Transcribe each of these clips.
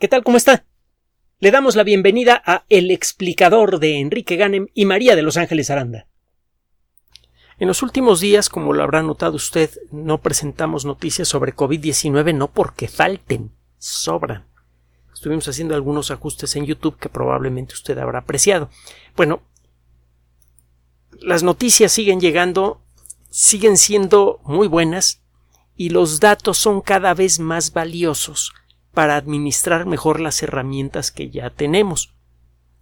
¿Qué tal? ¿Cómo está? Le damos la bienvenida a El explicador de Enrique Ganem y María de Los Ángeles Aranda. En los últimos días, como lo habrá notado usted, no presentamos noticias sobre COVID-19 no porque falten, sobran. Estuvimos haciendo algunos ajustes en YouTube que probablemente usted habrá apreciado. Bueno, las noticias siguen llegando, siguen siendo muy buenas y los datos son cada vez más valiosos para administrar mejor las herramientas que ya tenemos,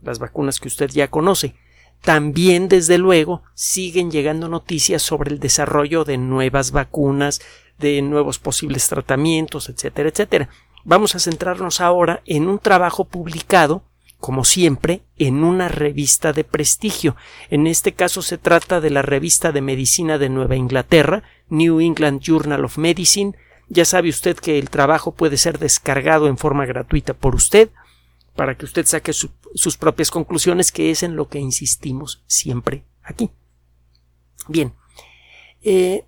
las vacunas que usted ya conoce. También, desde luego, siguen llegando noticias sobre el desarrollo de nuevas vacunas, de nuevos posibles tratamientos, etcétera, etcétera. Vamos a centrarnos ahora en un trabajo publicado, como siempre, en una revista de prestigio. En este caso se trata de la revista de medicina de Nueva Inglaterra, New England Journal of Medicine, ya sabe usted que el trabajo puede ser descargado en forma gratuita por usted para que usted saque sus propias conclusiones, que es en lo que insistimos siempre aquí. Bien, eh,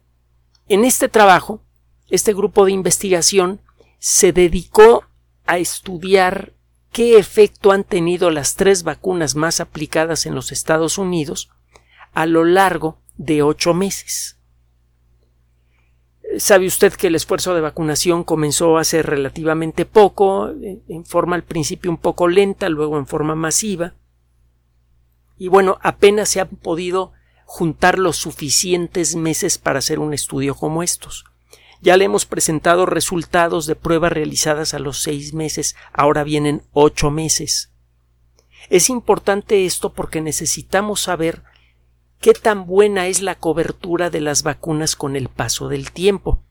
en este trabajo, este grupo de investigación se dedicó a estudiar qué efecto han tenido las tres vacunas más aplicadas en los Estados Unidos a lo largo de ocho meses. Sabe usted que el esfuerzo de vacunación comenzó hace relativamente poco, en forma al principio un poco lenta, luego en forma masiva. Y bueno, apenas se han podido juntar los suficientes meses para hacer un estudio como estos. Ya le hemos presentado resultados de pruebas realizadas a los seis meses, ahora vienen ocho meses. Es importante esto porque necesitamos saber qué tan buena es la cobertura de las vacunas con el paso del tiempo.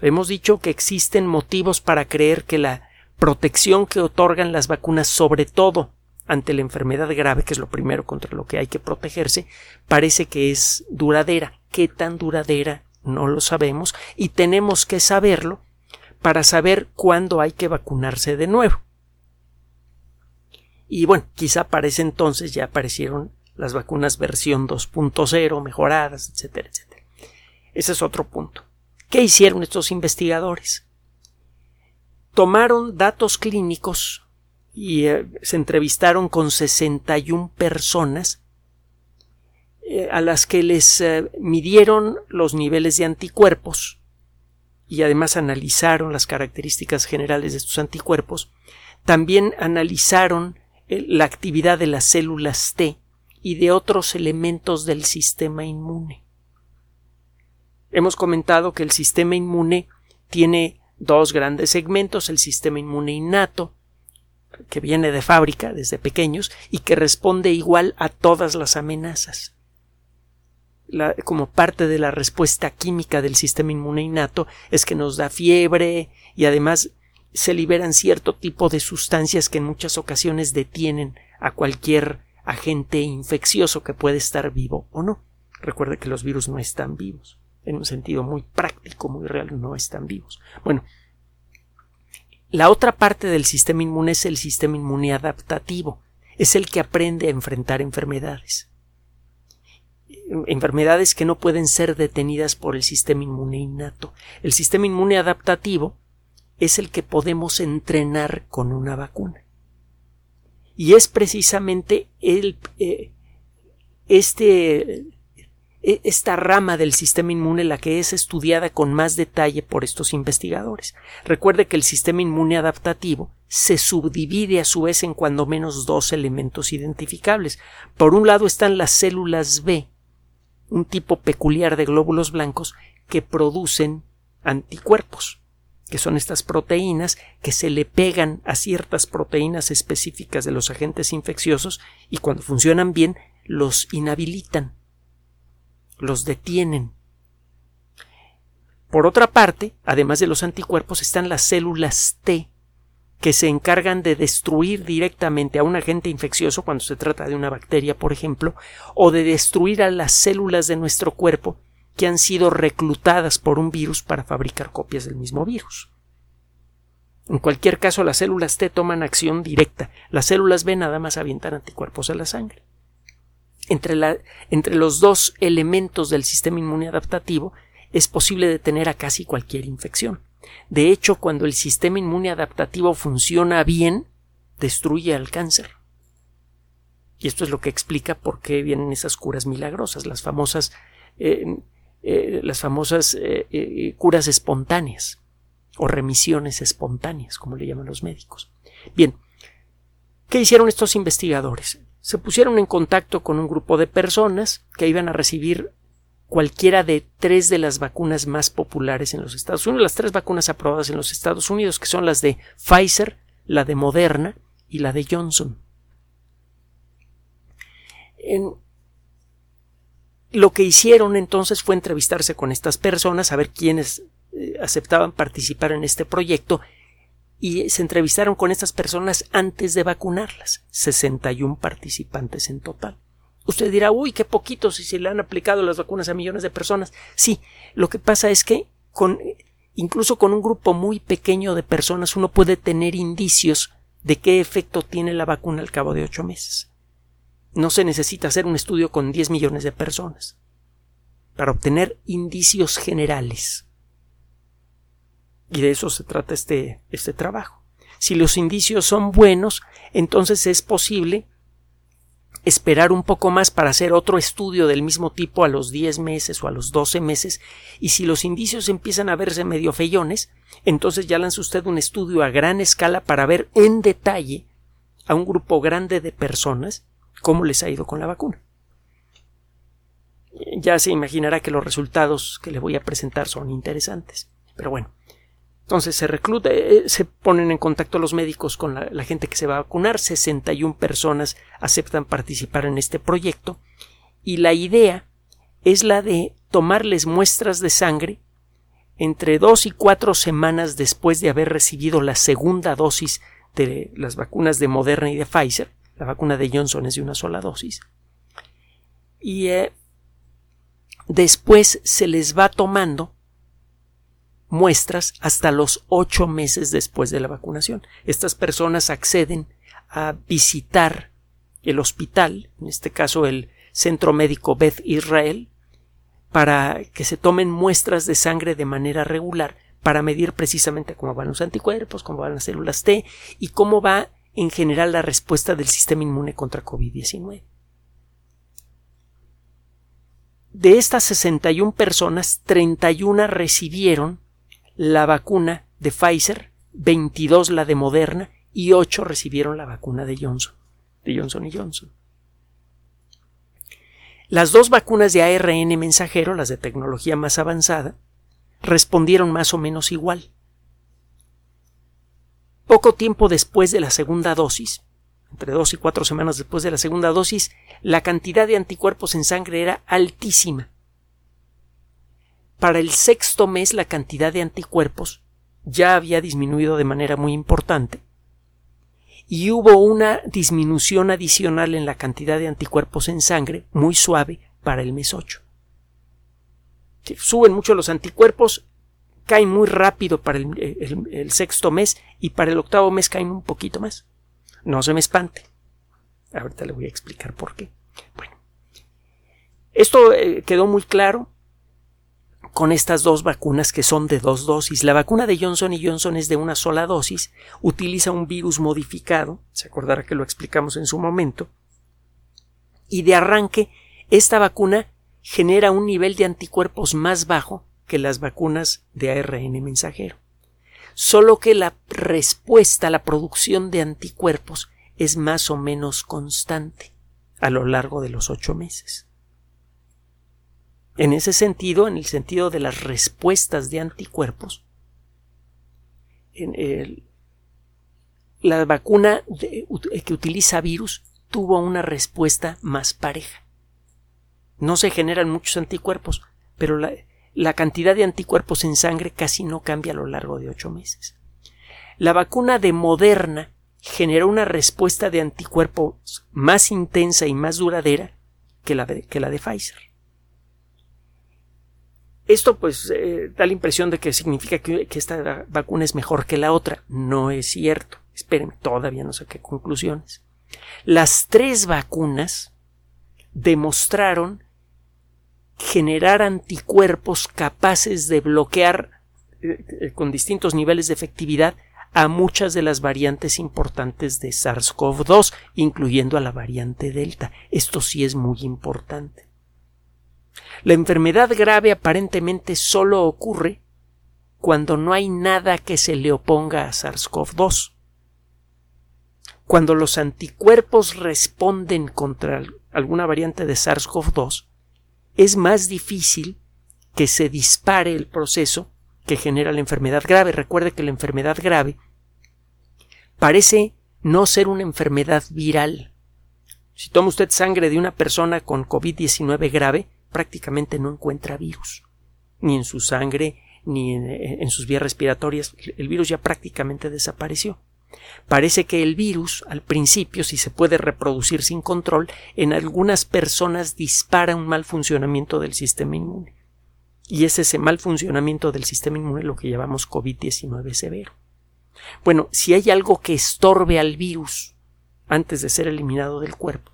Hemos dicho que existen motivos para creer que la protección que otorgan las vacunas, sobre todo ante la enfermedad grave, que es lo primero contra lo que hay que protegerse, parece que es duradera. ¿Qué tan duradera? No lo sabemos y tenemos que saberlo para saber cuándo hay que vacunarse de nuevo. Y bueno, quizá para ese entonces ya aparecieron las vacunas versión 2.0 mejoradas, etcétera, etcétera. Ese es otro punto. ¿Qué hicieron estos investigadores? Tomaron datos clínicos y eh, se entrevistaron con 61 personas eh, a las que les eh, midieron los niveles de anticuerpos y además analizaron las características generales de estos anticuerpos. También analizaron la actividad de las células T y de otros elementos del sistema inmune. Hemos comentado que el sistema inmune tiene dos grandes segmentos, el sistema inmune innato, que viene de fábrica desde pequeños y que responde igual a todas las amenazas. como parte de la respuesta química del sistema inmune innato es que nos da fiebre y además se liberan cierto tipo de sustancias que en muchas ocasiones detienen a cualquier agente infeccioso que puede estar vivo o no. Recuerde que los virus no están vivos. En un sentido muy práctico, muy real, no están vivos. Bueno, la otra parte del sistema inmune es el sistema inmune adaptativo. Es el que aprende a enfrentar enfermedades. Enfermedades que no pueden ser detenidas por el sistema inmune innato. El sistema inmune adaptativo es el que podemos entrenar con una vacuna y es precisamente el, eh, este, e, esta rama del sistema inmune la que es estudiada con más detalle por estos investigadores. Recuerde que el sistema inmune adaptativo se subdivide a su vez en cuando menos dos elementos identificables. Por un lado están las células B, un tipo peculiar de glóbulos blancos que producen anticuerpos que son estas proteínas que se le pegan a ciertas proteínas específicas de los agentes infecciosos y cuando funcionan bien los inhabilitan, los detienen. Por otra parte, además de los anticuerpos, están las células T, que se encargan de destruir directamente a un agente infeccioso cuando se trata de una bacteria, por ejemplo, o de destruir a las células de nuestro cuerpo que han sido reclutadas por un virus para fabricar copias del mismo virus. En cualquier caso, las células T toman acción directa. Las células B nada más avientan anticuerpos a la sangre. Entre, entre los dos elementos del sistema inmune adaptativo es posible detener a casi cualquier infección. De hecho, cuando el sistema inmune adaptativo funciona bien, destruye al cáncer. Y esto es lo que explica por qué vienen esas curas milagrosas, las famosas, eh, eh, las famosas eh, curas espontáneas o remisiones espontáneas, como le llaman los médicos. Bien, ¿qué hicieron estos investigadores? Se pusieron en contacto con un grupo de personas que iban a recibir cualquiera de tres de las vacunas más populares en los Estados Unidos, las tres vacunas aprobadas en los Estados Unidos, que son las de Pfizer, la de Moderna y la de Johnson. Lo que hicieron entonces fue entrevistarse con estas personas, a ver quiénes eh, aceptaban participar en este proyecto y se entrevistaron con estas personas antes de vacunarlas, 61 participantes en total. Usted dirá, uy, qué poquitos si se le han aplicado las vacunas a millones de personas. Sí, lo que pasa es que con, incluso con un grupo muy pequeño de personas uno puede tener indicios de qué efecto tiene la vacuna al cabo de ocho meses. No se necesita hacer un estudio con 10 millones de personas para obtener indicios generales. Y de eso se trata este, este trabajo. Si los indicios son buenos, entonces es posible esperar un poco más para hacer otro estudio del mismo tipo a los 10 meses o a los 12 meses y si los indicios empiezan a verse medio feyones, entonces ya lanza usted un estudio a gran escala para ver en detalle a un grupo grande de personas cómo les ha ido con la vacuna. Ya se imaginará que los resultados que le voy a presentar son interesantes. Pero bueno, entonces se recluta, eh, se ponen en contacto los médicos con la, gente que se va a vacunar, 61 personas aceptan participar en este proyecto y la idea es la de tomarles muestras de sangre entre dos y cuatro semanas después de haber recibido la segunda dosis de las vacunas de Moderna y de Pfizer, la vacuna de Johnson es de una sola dosis, y eh, después se les va tomando muestras hasta los ocho meses después de la vacunación. Estas personas acceden a visitar el hospital, en este caso el Centro Médico Beth Israel, para que se tomen muestras de sangre de manera regular para medir precisamente cómo van los anticuerpos, cómo van las células T y cómo va en general la respuesta del sistema inmune contra COVID-19. De estas 61 personas, 31 recibieron la vacuna de Pfizer, 22 la de Moderna y 8 recibieron la vacuna de Johnson, de Johnson y Johnson. Las dos vacunas de ARN mensajero, las de tecnología más avanzada, respondieron más o menos igual. Poco tiempo después de la segunda dosis, entre dos y cuatro semanas después de la segunda dosis, la cantidad de anticuerpos en sangre era altísima, para el sexto mes la cantidad de anticuerpos ya había disminuido de manera muy importante y hubo una disminución adicional en la cantidad de anticuerpos en sangre muy suave para el mes 8. suben mucho los anticuerpos, caen muy rápido para el, el, sexto mes y para el octavo mes caen un poquito más. No se me espante. Ahorita le voy a explicar por qué. Bueno, esto eh, quedó muy claro con estas dos vacunas que son de dos dosis. La vacuna de Johnson y Johnson es de una sola dosis, utiliza un virus modificado, se acordará que lo explicamos en su momento, y de arranque esta vacuna genera un nivel de anticuerpos más bajo que las vacunas de ARN mensajero. Solo que la respuesta, la producción de anticuerpos es más o menos constante a lo largo de los ocho meses. En ese sentido, en el sentido de las respuestas de anticuerpos, la vacuna que utiliza virus tuvo una respuesta más pareja. No se generan muchos anticuerpos, pero la, la cantidad de anticuerpos en sangre casi no cambia a lo largo de ocho meses. La vacuna de Moderna generó una respuesta de anticuerpos más intensa y más duradera que la que la de Pfizer. Esto pues eh, da la impresión de que significa que, esta vacuna es mejor que la otra. No es cierto. Espérenme, todavía no saqué conclusiones. Las tres vacunas demostraron generar anticuerpos capaces de bloquear eh, con distintos niveles de efectividad a muchas de las variantes importantes de SARS-CoV-2, incluyendo a la variante Delta. Esto sí es muy importante. La enfermedad grave aparentemente solo ocurre cuando no hay nada que se le oponga a SARS-CoV-2. Cuando los anticuerpos responden contra alguna variante de SARS-CoV-2, es más difícil que se dispare el proceso que genera la enfermedad grave. Recuerde que la enfermedad grave parece no ser una enfermedad viral. Si toma usted sangre de una persona con COVID-19 grave, prácticamente no encuentra virus, ni en su sangre, ni en, sus vías respiratorias. El virus ya prácticamente desapareció. Parece que el virus, al principio, si se puede reproducir sin control, en algunas personas dispara un mal funcionamiento del sistema inmune. Y es ese mal funcionamiento del sistema inmune lo que llamamos COVID-19 severo. Bueno, si hay algo que estorbe al virus antes de ser eliminado del cuerpo,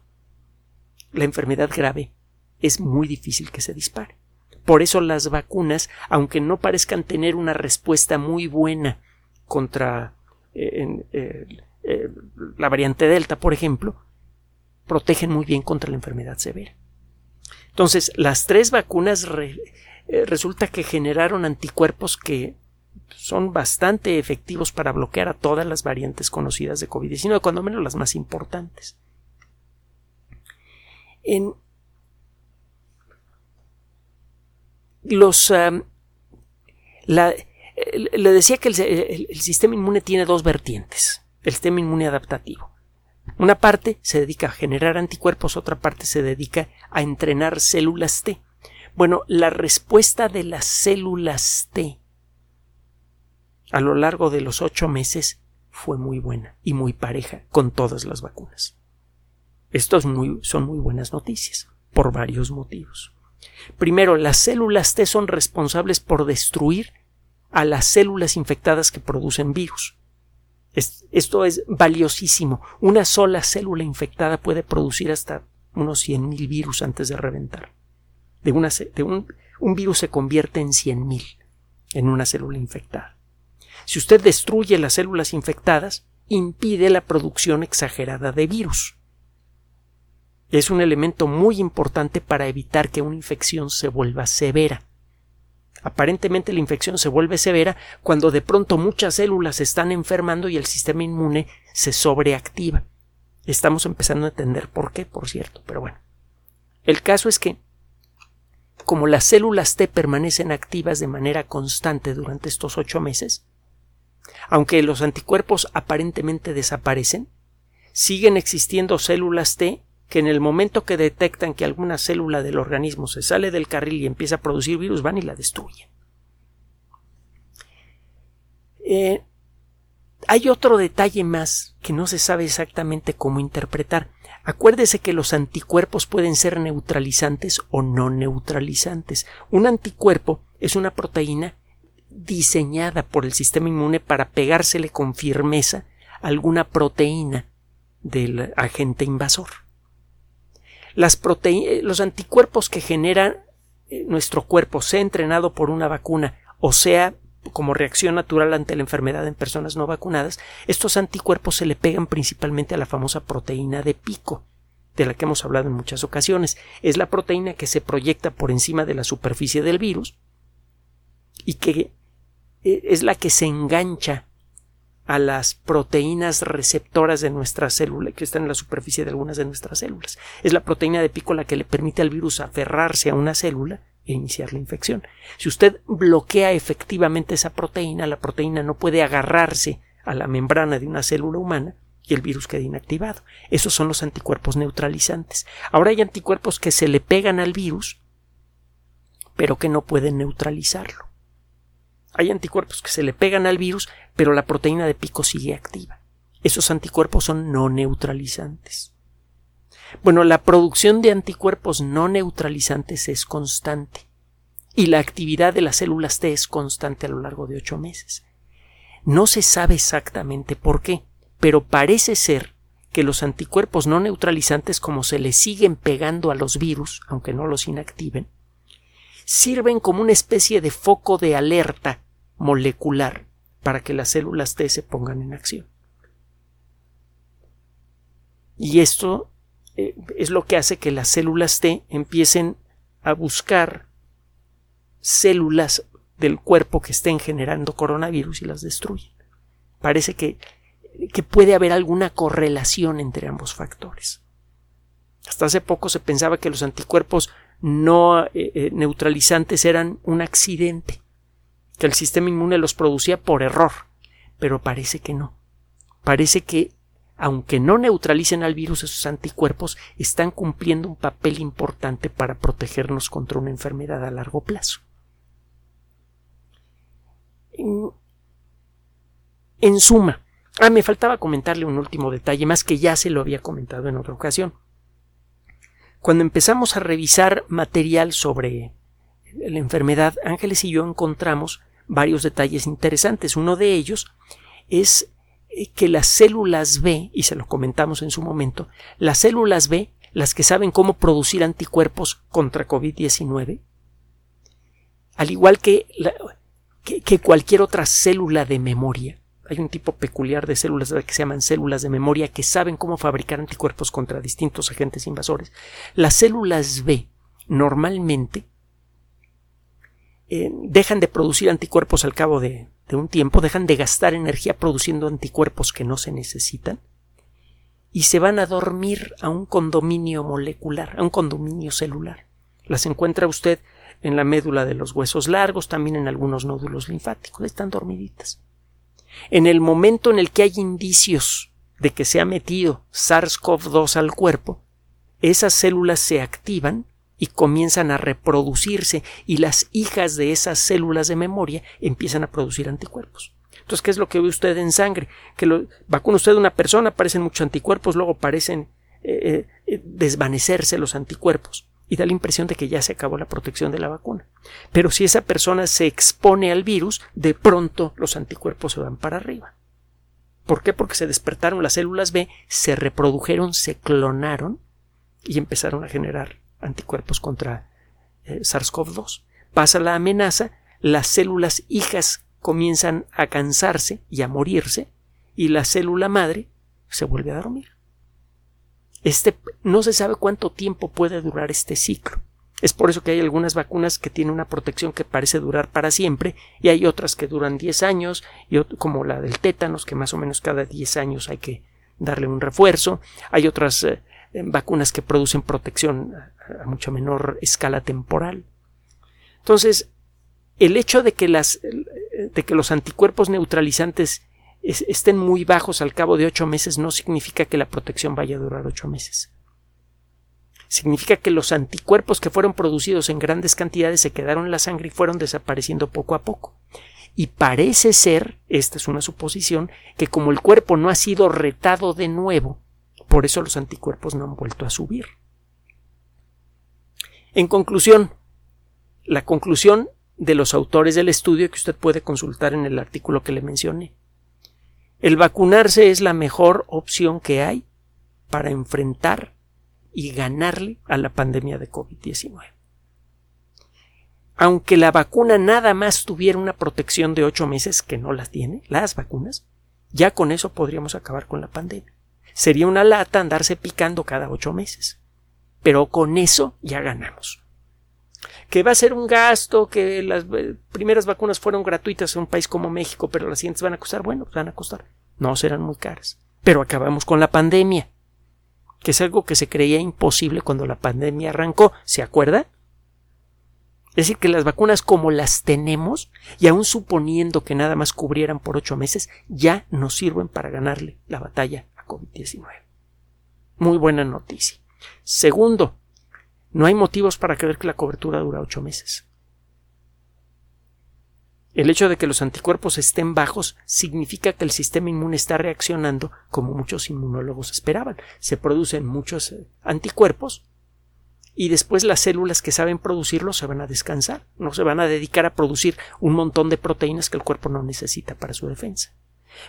la enfermedad grave es muy difícil que se dispare. Por eso las vacunas, aunque no parezcan tener una respuesta muy buena contra eh, eh, la variante Delta, por ejemplo, protegen muy bien contra la enfermedad severa. Entonces, las tres vacunas eh, resulta que generaron anticuerpos que son bastante efectivos para bloquear a todas las variantes conocidas de COVID-19, cuando menos las más importantes. En los eh, le decía que el, sistema inmune tiene dos vertientes. El sistema inmune adaptativo. Una parte se dedica a generar anticuerpos, otra parte se dedica a entrenar células T. Bueno, la respuesta de las células T a lo largo de los ocho meses fue muy buena y muy pareja con todas las vacunas. Estos son muy buenas noticias, por varios motivos. Primero, las células T son responsables por destruir a las células infectadas que producen virus. esto es valiosísimo. Una sola célula infectada puede producir hasta unos 100.000 virus antes de reventar. De, una, de un, un virus se convierte en 100.000 en una célula infectada. Si usted destruye las células infectadas, impide la producción exagerada de virus. Es un elemento muy importante para evitar que una infección se vuelva severa. Aparentemente la infección se vuelve severa cuando de pronto muchas células se están enfermando y el sistema inmune se sobreactiva. Estamos empezando a entender por qué, por cierto, pero bueno. El caso es que como las células T permanecen activas de manera constante durante estos ocho meses, aunque los anticuerpos aparentemente desaparecen, siguen existiendo células T que en el momento que detectan que alguna célula del organismo se sale del carril y empieza a producir virus, van y la destruyen. Eh, hay otro detalle más que no se sabe exactamente cómo interpretar. Acuérdese que los anticuerpos pueden ser neutralizantes o no neutralizantes. Un anticuerpo es una proteína diseñada por el sistema inmune para pegársele con firmeza alguna proteína del agente invasor. Las los anticuerpos que genera eh, nuestro cuerpo, sea entrenado por una vacuna o sea como reacción natural ante la enfermedad en personas no vacunadas, estos anticuerpos se le pegan principalmente a la famosa proteína de pico, de la que hemos hablado en muchas ocasiones. Es la proteína que se proyecta por encima de la superficie del virus y que eh, es la que se engancha a las proteínas receptoras de nuestra célula que están en la superficie de algunas de nuestras células. Es la proteína de pico la que le permite al virus aferrarse a una célula e iniciar la infección. Si usted bloquea efectivamente esa proteína, la proteína no puede agarrarse a la membrana de una célula humana y el virus queda inactivado. Esos son los anticuerpos neutralizantes. Ahora hay anticuerpos que se le pegan al virus, pero que no pueden neutralizarlo. Hay anticuerpos que se le pegan al virus, pero la proteína de pico sigue activa. Esos anticuerpos son no neutralizantes. Bueno, la producción de anticuerpos no neutralizantes es constante y la actividad de las células T es constante a lo largo de ocho meses. No se sabe exactamente por qué, pero parece ser que los anticuerpos no neutralizantes, como se le siguen pegando a los virus, aunque no los inactiven, sirven como una especie de foco de alerta molecular para que las células T se pongan en acción. Y esto eh, es lo que hace que las células T empiecen a buscar células del cuerpo que estén generando coronavirus y las destruyen. Parece que, que puede haber alguna correlación entre ambos factores. Hasta hace poco se pensaba que los anticuerpos no eh, eh, neutralizantes eran un accidente, que el sistema inmune los producía por error, pero parece que no. Parece que aunque no neutralicen al virus, esos anticuerpos están cumpliendo un papel importante para protegernos contra una enfermedad a largo plazo. En, suma, ah, me faltaba comentarle un último detalle más que ya se lo había comentado en otra ocasión. Cuando empezamos a revisar material sobre la enfermedad, Ángeles y yo encontramos varios detalles interesantes. Uno de ellos es eh, que las células B, y se lo comentamos en su momento, las células B, las que saben cómo producir anticuerpos contra COVID-19, al igual que, que, cualquier otra célula de memoria, hay un tipo peculiar de células que se llaman células de memoria que saben cómo fabricar anticuerpos contra distintos agentes invasores. Las células B normalmente eh, dejan de producir anticuerpos al cabo de de un tiempo dejan de gastar energía produciendo anticuerpos que no se necesitan y se van a dormir a un condominio molecular, a un condominio celular. Las encuentra usted en la médula de los huesos largos, también en algunos nódulos linfáticos, están dormiditas. En el momento en el que hay indicios de que se ha metido SARS-CoV-2 al cuerpo, esas células se activan y comienzan a reproducirse y las hijas de esas células de memoria empiezan a producir anticuerpos. Entonces, ¿qué es lo que ve usted en sangre? Que lo, vacuna usted a una persona, aparecen muchos anticuerpos, luego parecen eh, eh, desvanecerse los anticuerpos y da la impresión de que ya se acabó la protección de la vacuna. Pero si esa persona se expone al virus, de pronto los anticuerpos se van para arriba. ¿Por qué? Porque se despertaron las células B, se reprodujeron, se clonaron y empezaron a generar anticuerpos contra eh, SARS-CoV-2. Pasa la amenaza, las células hijas comienzan a cansarse y a morirse, y la célula madre se vuelve a dormir. Este, no se sabe cuánto tiempo puede durar este ciclo. Es por eso que hay algunas vacunas que tienen una protección que parece durar para siempre y hay otras que duran 10 años, y como la del tétanos, que más o menos cada 10 años hay que darle un refuerzo. Hay otras eh, vacunas que producen protección a mucha menor escala temporal. Entonces, el hecho de que, las, de que los anticuerpos neutralizantes estén muy bajos al cabo de ocho meses no significa que la protección vaya a durar ocho meses. Significa que los anticuerpos que fueron producidos en grandes cantidades se quedaron en la sangre y fueron desapareciendo poco a poco. Y parece ser, esta es una suposición, que como el cuerpo no ha sido retado de nuevo, por eso los anticuerpos no han vuelto a subir. En conclusión, la conclusión de los autores del estudio que usted puede consultar en el artículo que le mencioné. El vacunarse es la mejor opción que hay para enfrentar y ganarle a la pandemia de COVID-19. Aunque la vacuna nada más tuviera una protección de ocho meses, que no las tiene, las vacunas, ya con eso podríamos acabar con la pandemia. Sería una lata andarse picando cada ocho meses pero con eso ya ganamos. Que va a ser un gasto, que las eh, primeras vacunas fueron gratuitas en un país como México, pero las siguientes van a costar, bueno, van a costar. No serán muy caras. Pero acabamos con la pandemia, que es algo que se creía imposible cuando la pandemia arrancó, ¿se acuerda? Es decir, que las vacunas como las tenemos, y aun suponiendo que nada más cubrieran por ocho meses, ya nos sirven para ganarle la batalla COVID-19. Muy buena noticia. Segundo, no hay motivos para creer que la cobertura dura ocho meses. El hecho de que los anticuerpos estén bajos significa que el sistema inmune está reaccionando como muchos inmunólogos esperaban. Se producen muchos eh, anticuerpos y después las células que saben producirlos se van a descansar, no se van a dedicar a producir un montón de proteínas que el cuerpo no necesita para su defensa.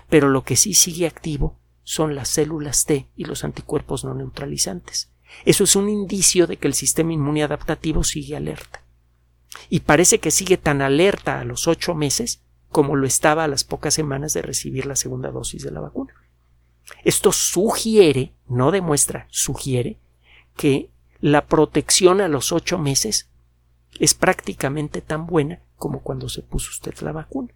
Pero lo que sí sigue activo son las células T y los anticuerpos no neutralizantes. Eso es un indicio de que el sistema inmune adaptativo sigue alerta. Y parece que sigue tan alerta a los ocho meses como lo estaba a las pocas semanas de recibir la segunda dosis de la vacuna. Esto sugiere, no demuestra, sugiere que la protección a los ocho meses es prácticamente tan buena como cuando se puso usted la vacuna.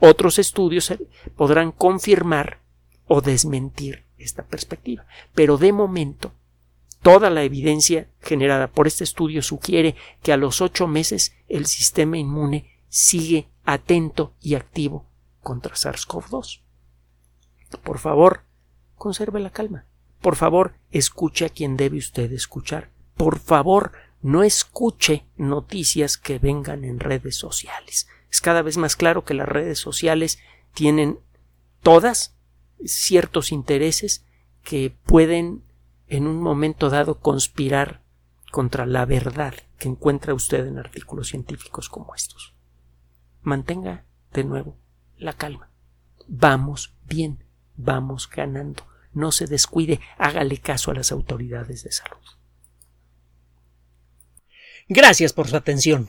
Otros estudios podrán confirmar o desmentir esta perspectiva, pero de momento toda la evidencia generada por este estudio sugiere que a los ocho meses el sistema inmune sigue atento y activo contra SARS-CoV-2. Por favor, conserve la calma. Por favor, escuche a quien debe usted escuchar. Por favor, no escuche noticias que vengan en redes sociales. Es cada vez más claro que las redes sociales tienen todas ciertos intereses que pueden en un momento dado conspirar contra la verdad que encuentra usted en artículos científicos como estos. Mantenga de nuevo la calma. Vamos bien, vamos ganando. No se descuide, hágale caso a las autoridades de salud. Gracias por su atención.